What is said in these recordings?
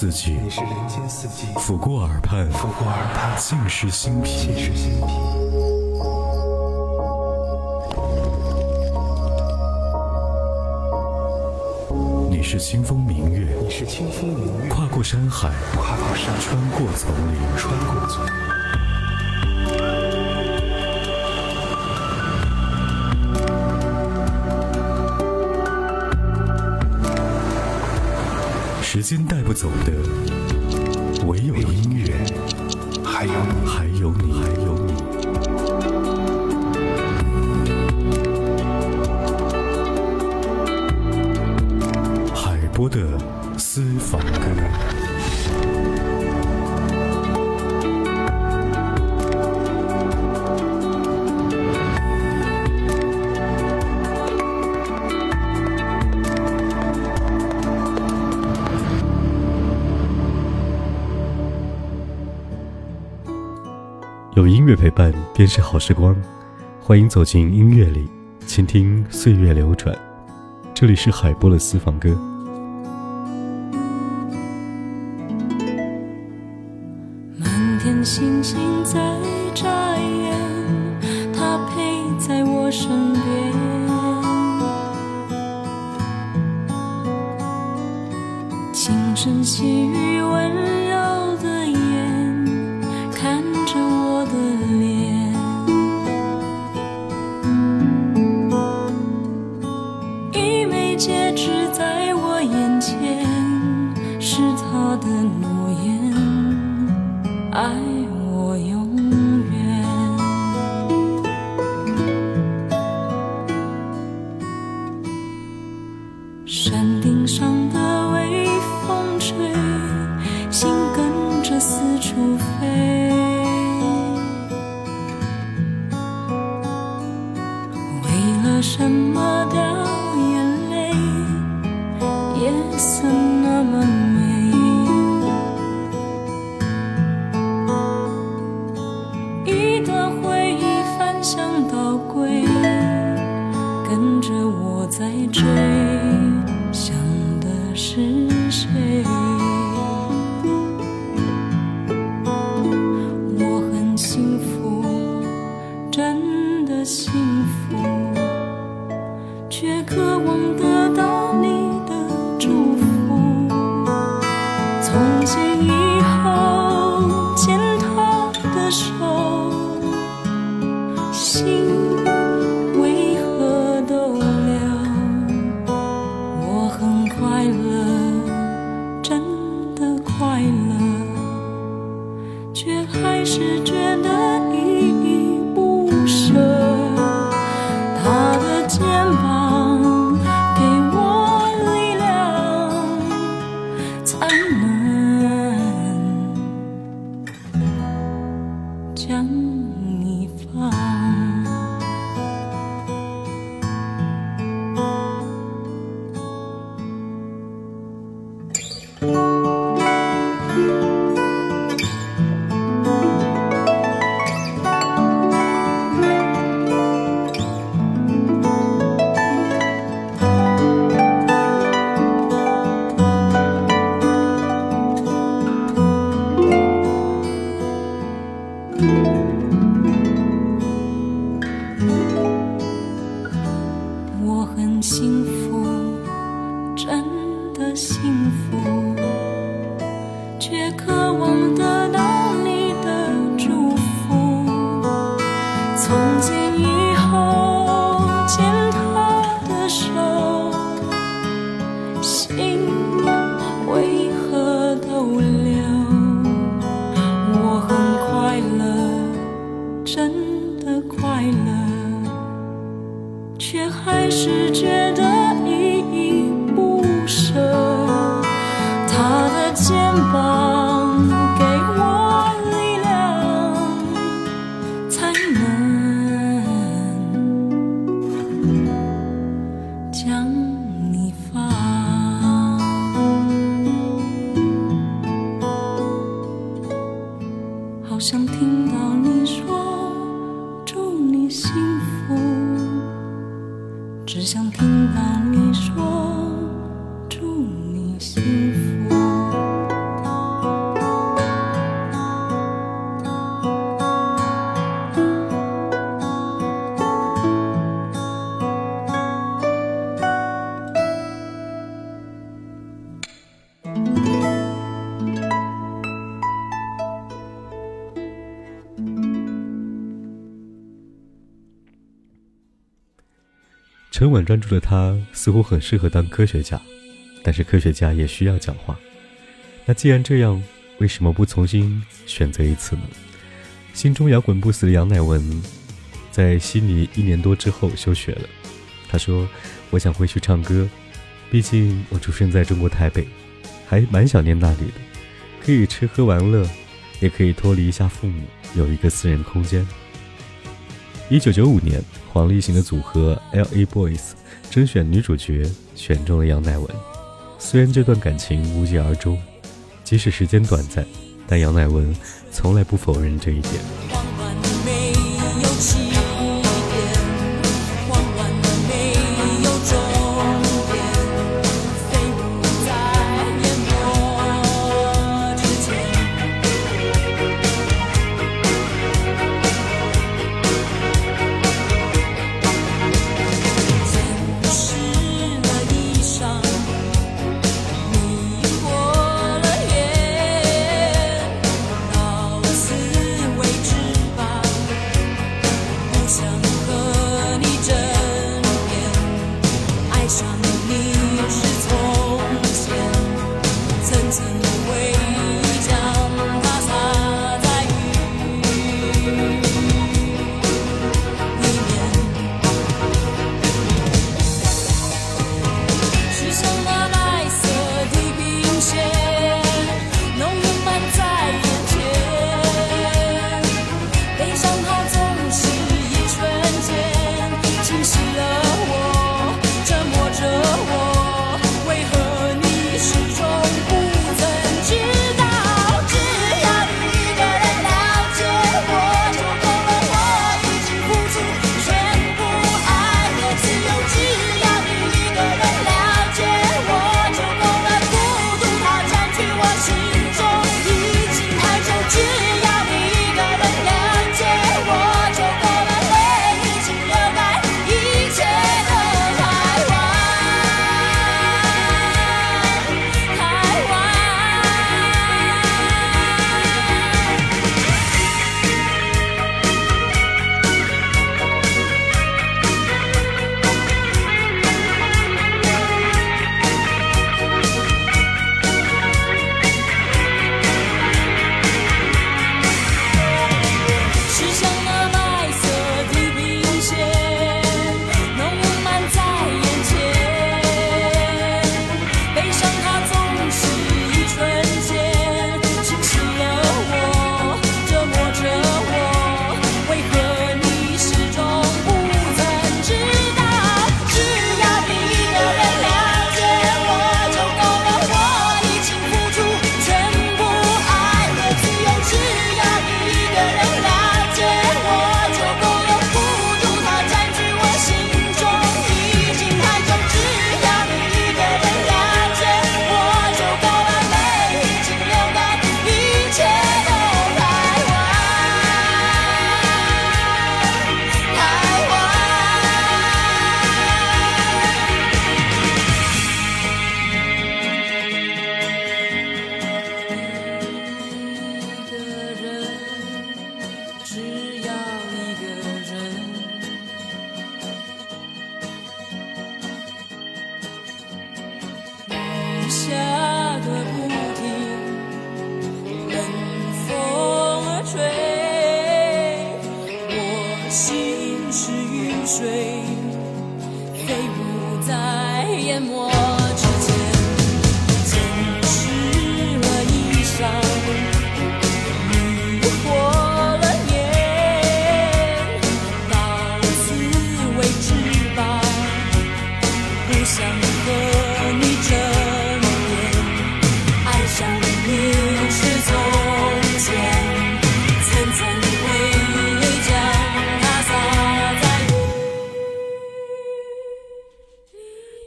四季，你是人间四季，抚过耳畔，拂过耳畔，尽是心脾。尽是心脾。你是清风明月，你是清风明月，跨过山海，跨过山川，穿过丛林，穿过丛林。时间带不走的，唯有音乐，还有你，还有你，还有你。海波的私房歌。有音乐陪伴，便是好时光。欢迎走进音乐里，倾听岁月流转。这里是海波的私房歌。满天星星在眨眼，他陪在我身边。轻声细语幸福，陈稳专注的他，似乎很适合当科学家。但是科学家也需要讲话。那既然这样，为什么不重新选择一次呢？心中摇滚不死的杨乃文，在悉尼一年多之后休学了。他说：“我想回去唱歌，毕竟我出生在中国台北，还蛮想念那里的，可以吃喝玩乐，也可以脱离一下父母，有一个私人空间。”一九九五年，黄立行的组合 L.A. Boys 甄选女主角，选中了杨乃文。虽然这段感情无疾而终。即使时间短暂，但杨乃文从来不否认这一点。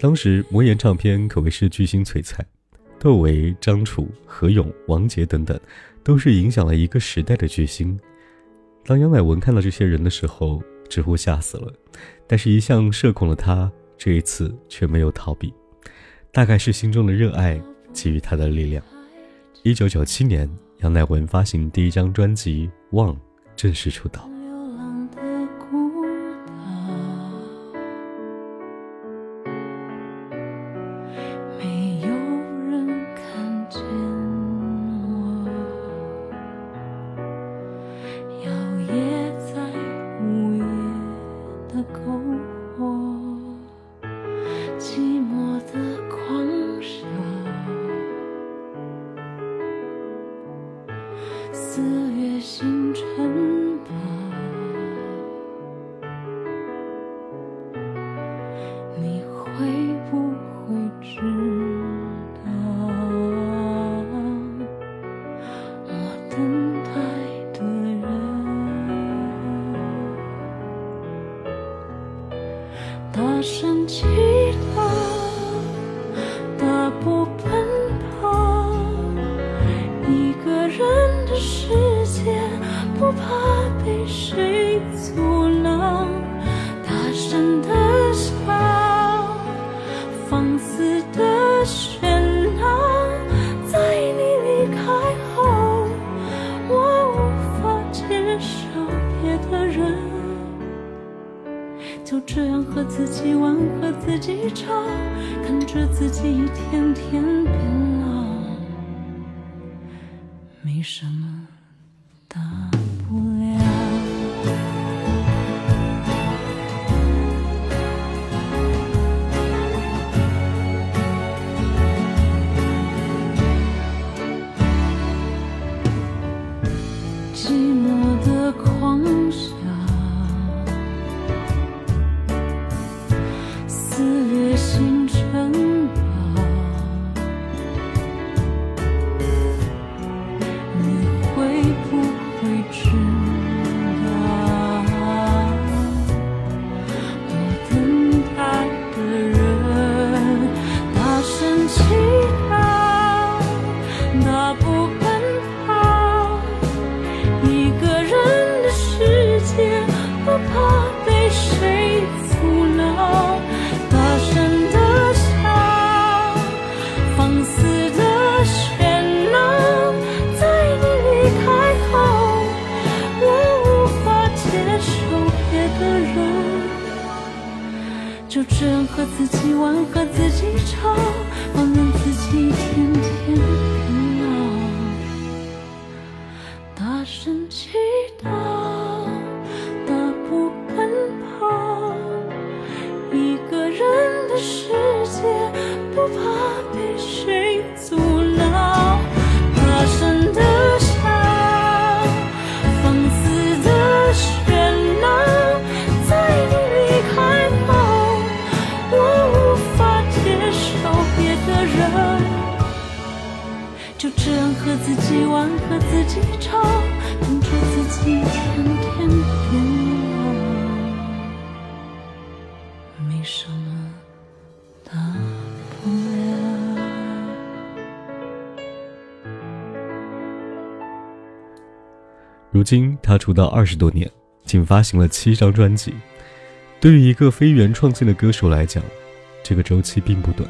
当时魔岩唱片可谓是巨星璀璨，窦唯、张楚、何勇、王杰等等，都是影响了一个时代的巨星。当杨乃文看到这些人的时候，直呼吓死了。但是，一向社恐的他，这一次却没有逃避，大概是心中的热爱给予他的力量。一九九七年，杨乃文发行第一张专辑《望》，正式出道。世界，不怕被谁阻挠，大声的笑，放肆的喧闹，在你离开后，我无法接受别的人。就这样和自己玩，和自己吵，看着自己一天天变老，没什么大不了。寂寞就这样和自己玩，和自己吵，放任自己天天变老。大声祈祷，没什么大不了。如今他出道二十多年，仅发行了七张专辑。对于一个非原创性的歌手来讲，这个周期并不短，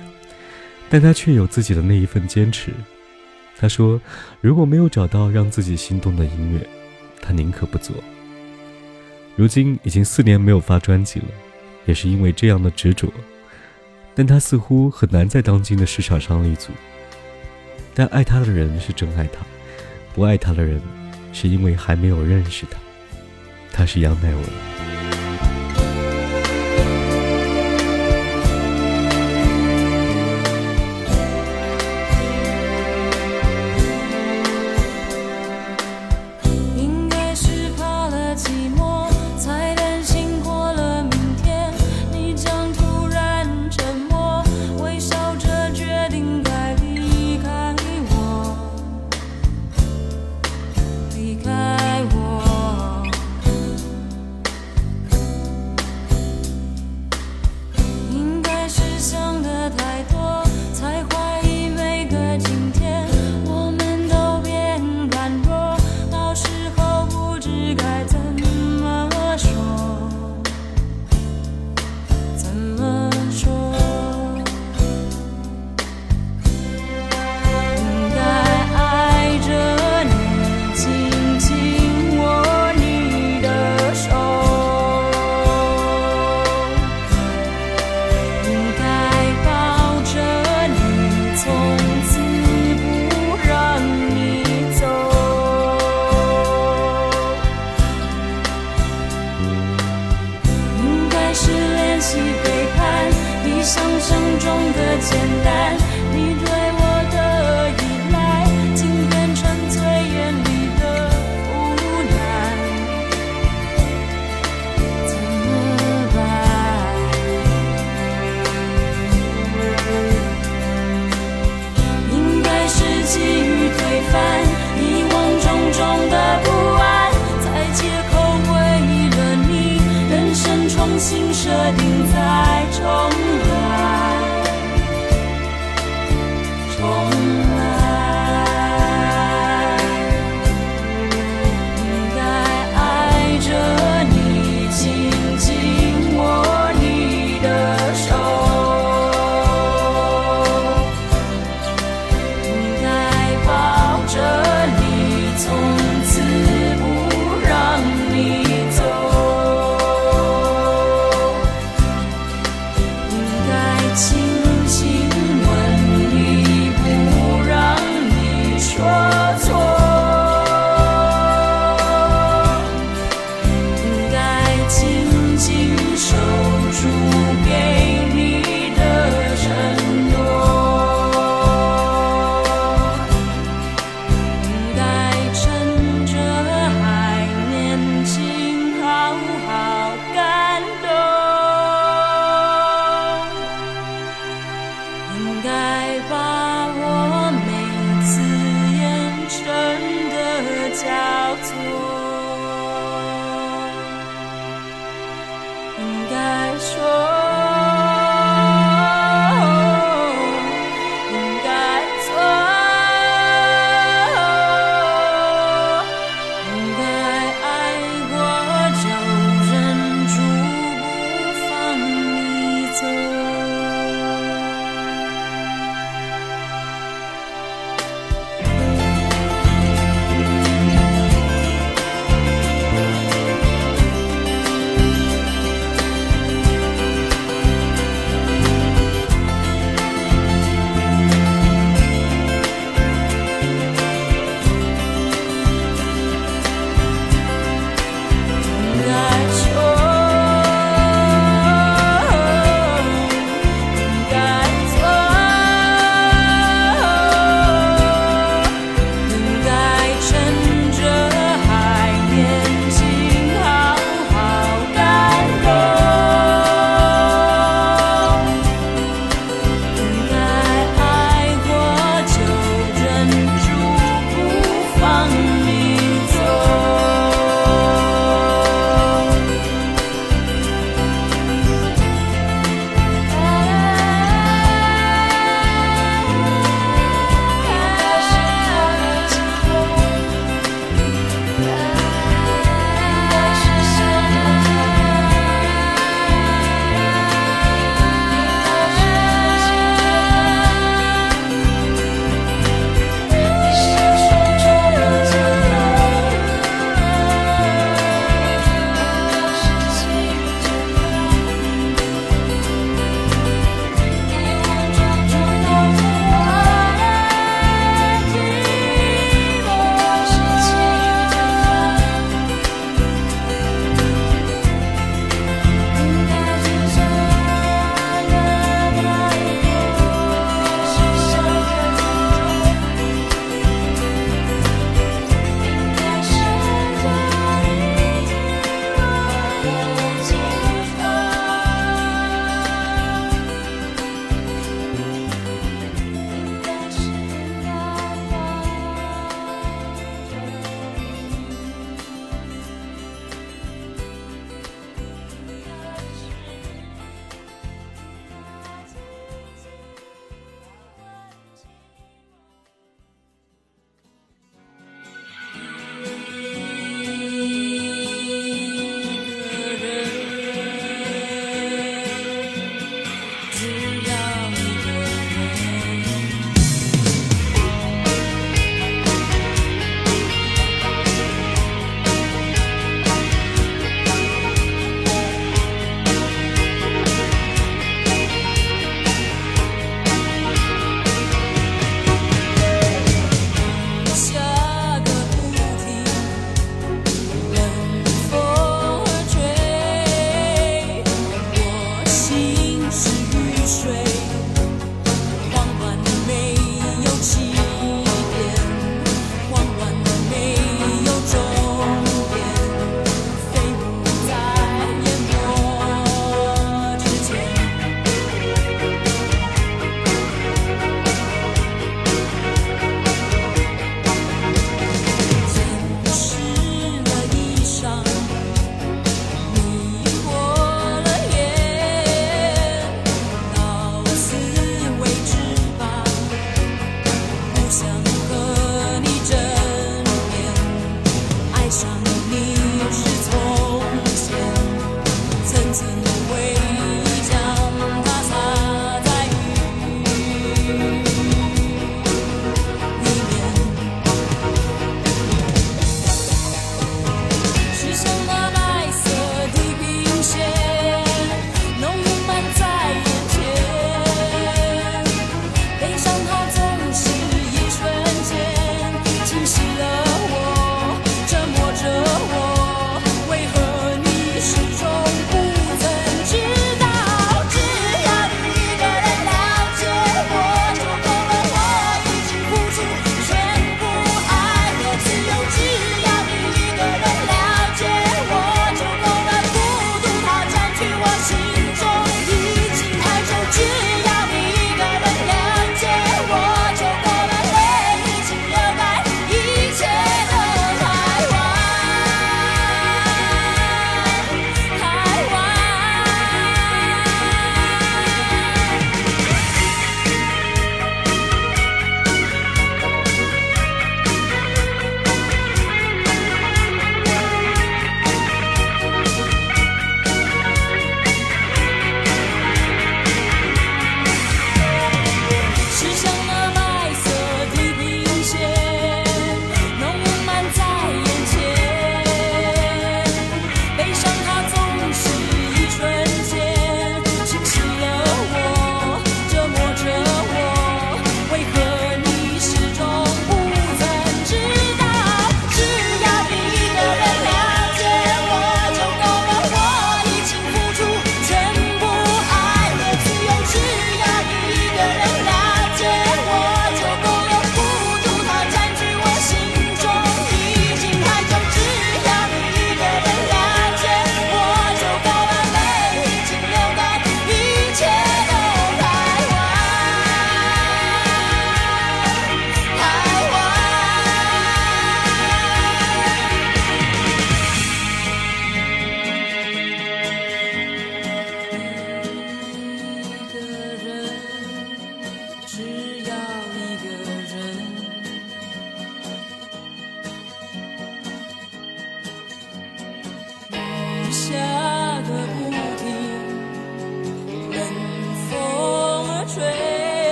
但他却有自己的那一份坚持。他说：“如果没有找到让自己心动的音乐，他宁可不做。”如今已经四年没有发专辑了，也是因为这样的执着。但他似乎很难在当今的市场上立足。但爱他的人是真爱他，不爱他的人，是因为还没有认识他。他是杨乃文。